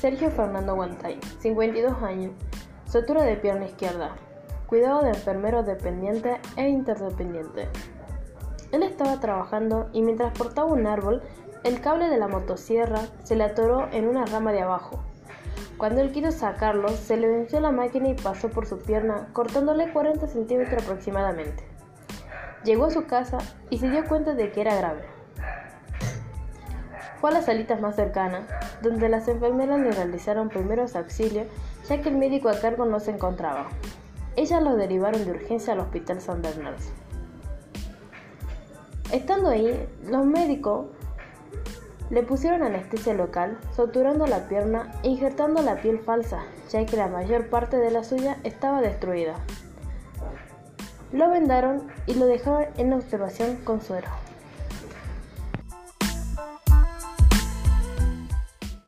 Sergio Fernando Guantay, 52 años, sutura de pierna izquierda, cuidado de enfermero dependiente e interdependiente. Él estaba trabajando y mientras portaba un árbol, el cable de la motosierra se le atoró en una rama de abajo. Cuando él quiso sacarlo, se le venció la máquina y pasó por su pierna, cortándole 40 centímetros aproximadamente. Llegó a su casa y se dio cuenta de que era grave. Fue a las salitas más cercanas, donde las enfermeras le realizaron primeros auxilios, ya que el médico a cargo no se encontraba. Ellas lo derivaron de urgencia al Hospital San Bernardo. Estando ahí, los médicos le pusieron anestesia local, suturando la pierna e injertando la piel falsa, ya que la mayor parte de la suya estaba destruida. Lo vendaron y lo dejaron en observación con suero.